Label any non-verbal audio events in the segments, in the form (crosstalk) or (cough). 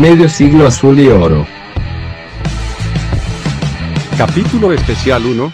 Medio siglo azul y oro. Capítulo especial 1.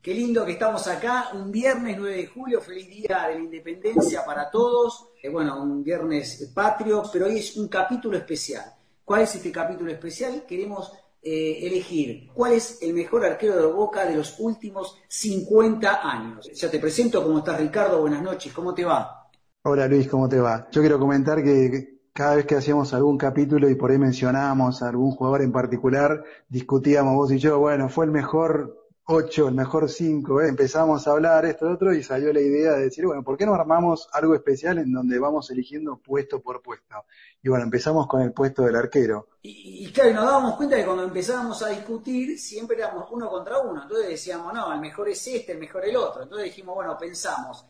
Qué lindo que estamos acá, un viernes 9 de julio, feliz día de la independencia para todos. Eh, bueno, un viernes patrio, pero hoy es un capítulo especial. ¿Cuál es este capítulo especial? Queremos eh, elegir cuál es el mejor arquero de Boca de los últimos 50 años. Ya te presento, ¿cómo estás Ricardo? Buenas noches, ¿cómo te va? Hola Luis, ¿cómo te va? Yo quiero comentar que cada vez que hacíamos algún capítulo y por ahí mencionábamos a algún jugador en particular, discutíamos vos y yo, bueno, fue el mejor 8, el mejor 5, ¿eh? empezamos a hablar esto y otro y salió la idea de decir, bueno, ¿por qué no armamos algo especial en donde vamos eligiendo puesto por puesto? Y bueno, empezamos con el puesto del arquero. Y, y claro, nos dábamos cuenta que cuando empezábamos a discutir siempre éramos uno contra uno, entonces decíamos, no, el mejor es este, el mejor el otro. Entonces dijimos, bueno, pensamos,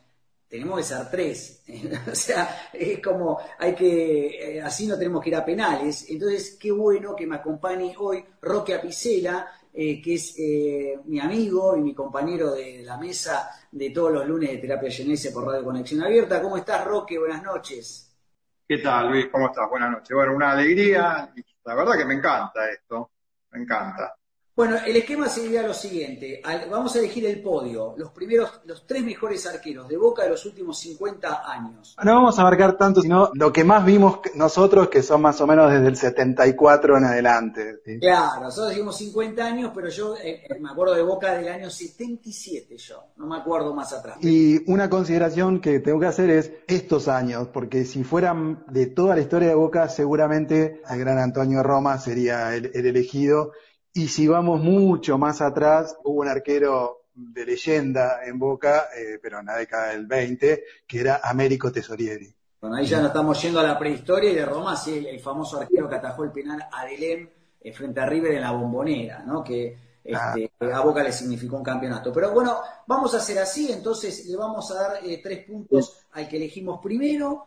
tenemos que ser tres. (laughs) o sea, es como, hay que, eh, así no tenemos que ir a penales. Entonces, qué bueno que me acompañe hoy Roque Apicela, eh, que es eh, mi amigo y mi compañero de la mesa de todos los lunes de Terapia Genese por Radio Conexión Abierta. ¿Cómo estás, Roque? Buenas noches. ¿Qué tal, Luis? ¿Cómo estás? Buenas noches. Bueno, una alegría. La verdad que me encanta esto. Me encanta. Bueno, el esquema sería lo siguiente. Vamos a elegir el podio, los primeros, los tres mejores arqueros de Boca de los últimos 50 años. No vamos a marcar tanto, sino lo que más vimos nosotros, que son más o menos desde el 74 en adelante. Claro, nosotros dijimos 50 años, pero yo eh, eh, me acuerdo de Boca del año 77 yo, no me acuerdo más atrás. Y una consideración que tengo que hacer es estos años, porque si fueran de toda la historia de Boca, seguramente el gran Antonio Roma sería el, el elegido y si vamos mucho más atrás, hubo un arquero de leyenda en Boca, eh, pero en la década del 20, que era Américo Tesorieri. Bueno, ahí ya nos estamos yendo a la prehistoria y de Roma, sí, el, famoso arquero que atajó el penal a Delem eh, frente a River en la bombonera, ¿no? Que este, ah. a Boca le significó un campeonato. Pero bueno, vamos a hacer así, entonces le vamos a dar eh, tres puntos al que elegimos primero,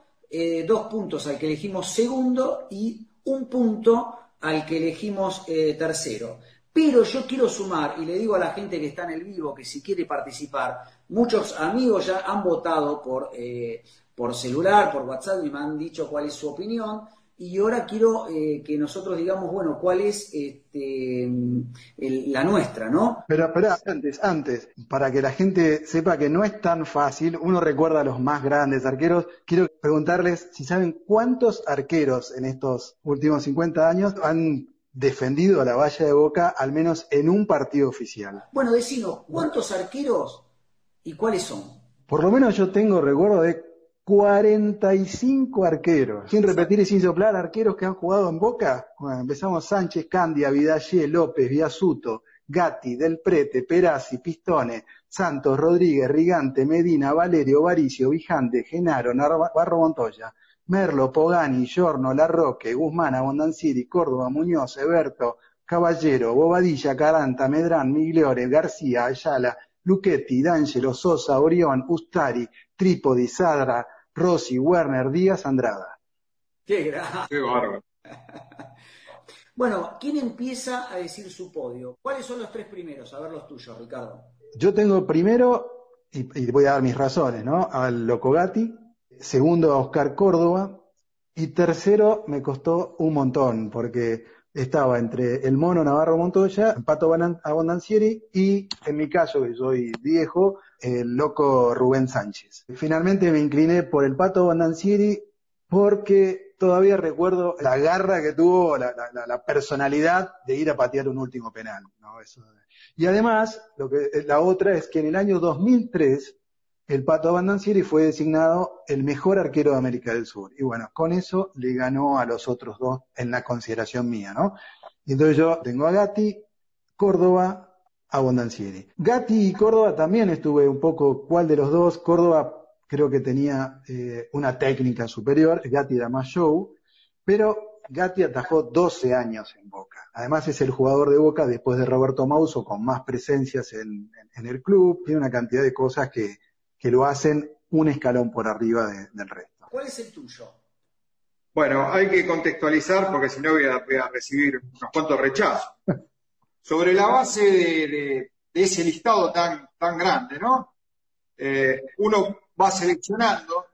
dos puntos al que elegimos segundo y un punto al que elegimos eh, tercero. Pero yo quiero sumar, y le digo a la gente que está en el vivo que si quiere participar, muchos amigos ya han votado por, eh, por celular, por WhatsApp, y me han dicho cuál es su opinión. Y ahora quiero eh, que nosotros digamos, bueno, cuál es este, la nuestra, ¿no? Pero espera, antes, antes, para que la gente sepa que no es tan fácil, uno recuerda a los más grandes arqueros, quiero preguntarles si saben cuántos arqueros en estos últimos 50 años han defendido a la valla de Boca, al menos en un partido oficial. Bueno, decinos, ¿cuántos arqueros y cuáles son? Por lo menos yo tengo recuerdo de 45 arqueros. Sin repetir y sin soplar, arqueros que han jugado en Boca. Bueno, empezamos Sánchez, Candia, Vidallé, López, Viasuto, Gatti, Del Prete, Perazzi, Pistone, Santos, Rodríguez, Rigante, Medina, Valerio, Varicio, Vijante, Genaro, Barro Montoya, Merlo, Pogani, Giorno, Larroque, Guzmán, Abondancieri, Córdoba, Muñoz, Eberto, Caballero, Bobadilla, Caranta, Medrán, Migliore, García, Ayala, Luchetti, D'Angelo, Sosa, Orión, Ustari, Trípodi, Sadra, Rossi, Werner, Díaz, Andrada. Qué grave. Qué bárbaro. (laughs) bueno, ¿quién empieza a decir su podio? ¿Cuáles son los tres primeros? A ver los tuyos, Ricardo. Yo tengo primero, y, voy a dar mis razones, ¿no? Al Locogati, segundo a Oscar Córdoba, y tercero me costó un montón, porque estaba entre el mono Navarro Montoya, Pato Abondancieri y, en mi caso, que soy viejo, el loco Rubén Sánchez. Finalmente me incliné por el Pato Abondancieri porque todavía recuerdo la garra que tuvo, la, personalidad de ir a patear un último penal. y además, lo que, la otra es que en el año 2003 el Pato Abandancieri fue designado el mejor arquero de América del Sur. Y bueno, con eso le ganó a los otros dos en la consideración mía, ¿no? Entonces yo tengo a Gatti, Córdoba, Abondancieri. Gatti y Córdoba también estuve un poco, ¿cuál de los dos? Córdoba creo que tenía eh, una técnica superior, Gatti era más show, pero Gatti atajó 12 años en Boca. Además es el jugador de Boca después de Roberto Mauso con más presencias en el club, tiene una cantidad de cosas que, que lo hacen un escalón por arriba del resto. ¿Cuál es el tuyo? Bueno, hay que contextualizar porque si no voy a, recibir unos cuantos rechazos. (laughs) Sobre la base de, ese listado tan, tan grande, ¿no? Eh, uno va seleccionando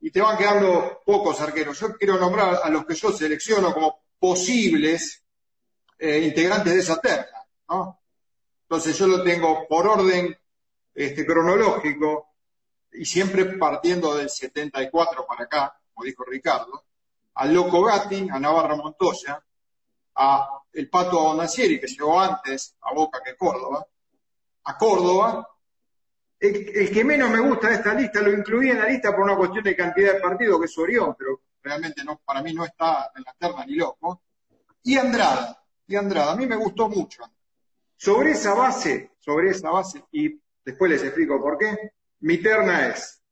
y te van quedando pocos arqueros. Yo quiero nombrar a los que yo selecciono como posibles eh, integrantes de esa terna, ¿no? Entonces yo lo tengo por orden este, cronológico y siempre partiendo del 74 para acá, como dijo Ricardo, al Loco Gatti, a Navarro Montoya, a el Pato Bonacieri, que llegó antes a Boca que Córdoba, a Córdoba. El, que menos me gusta de esta lista, lo incluí en la lista por una cuestión de cantidad de partidos, que es Orión, pero realmente no, para mí no está en la terna ni loco. Y Andrada, y Andrada, a mí me gustó mucho. Sobre esa base, sobre esa base, y después les explico por qué, mi terna es,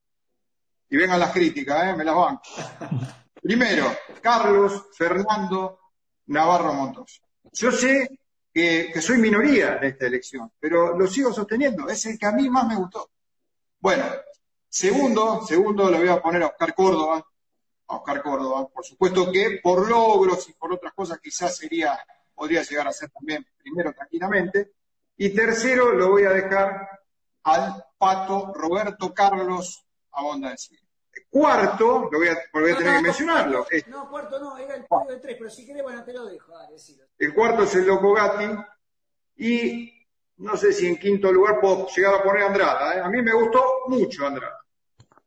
y vengan las críticas, ¿eh? me las banco. (laughs) Primero, Carlos Fernando Navarro Montoya. Yo sé que, soy minoría en esta elección, pero lo sigo sosteniendo, es el que a mí más me gustó. Bueno, segundo, segundo le voy a poner a Oscar Córdoba, a Oscar Córdoba, por supuesto que por logros y por otras cosas quizás sería, podría llegar a ser también primero tranquilamente. Y tercero lo voy a dejar al pato Roberto Carlos Abonda de Cuarto, lo voy a, tener que mencionarlo. no, cuarto no, era el podio de tres, pero si querés, bueno, te lo dejo. el cuarto es el Loco Gatti. Y no sé si en quinto lugar puedo llegar a poner a Andrada. ¿eh? A mí me gustó mucho Andrada.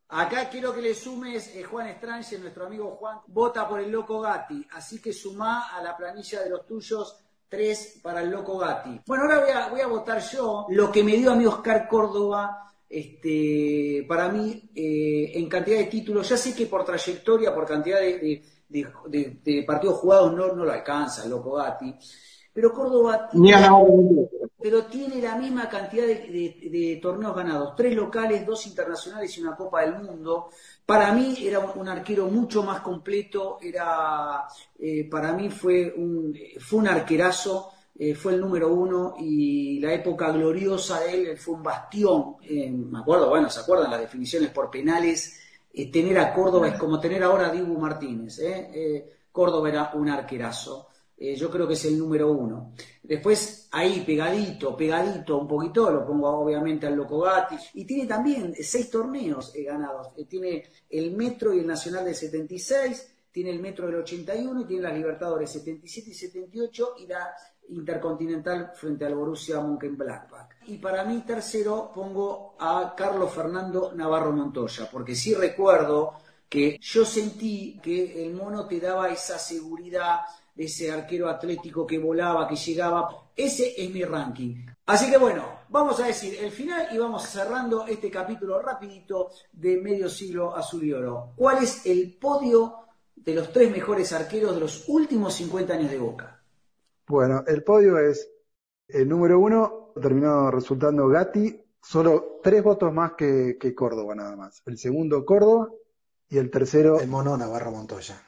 Acá quiero que le sumes eh, Juan Strange, nuestro amigo Juan, vota por el Loco Gatti. Así que sumá a la planilla de los tuyos tres para el Loco Gatti. Bueno, ahora voy a, voy a votar yo lo que me dio a mí Oscar Córdoba este, para mí, eh, en cantidad de títulos, ya sé que por trayectoria, por cantidad de, partidos jugados no, no lo alcanza, loco Gatti, pero Córdoba pero tiene la misma cantidad de, torneos ganados, tres locales, dos internacionales y una Copa del Mundo. Para mí era un, arquero mucho más completo, era, eh, para mí fue un, fue un arquerazo eh, fue el número uno y la época gloriosa de él fue un bastión. Eh, me acuerdo, bueno, ¿se acuerdan las definiciones por penales? Tener a Córdoba es como tener ahora a Dibu Martínez. Córdoba era un arquerazo. Yo creo que es el número uno. Después, ahí pegadito, pegadito un poquito, lo pongo obviamente al Loco Gatti. Y tiene también seis torneos ganados. tiene el Metro y el Nacional del 76, tiene el Metro del 81 y tiene las Libertadores 77 y 78 y la Intercontinental frente al Borussia Mönchengladbach. Y para mí tercero pongo a Carlos Fernando Navarro Montoya, porque sí recuerdo que yo sentí que el mono te daba esa seguridad de ese arquero atlético que volaba, que llegaba. Ese es mi ranking. Así que bueno, vamos a decir el final y vamos cerrando este capítulo rapidito de medio siglo azul y oro. ¿Cuál es el podio de los tres mejores arqueros de los últimos 50 años de Boca? Bueno, el podio es el número uno, terminó resultando Gatti, solo tres votos más que, que Córdoba nada más. El segundo Córdoba y el tercero... El mono Navarro Montoya.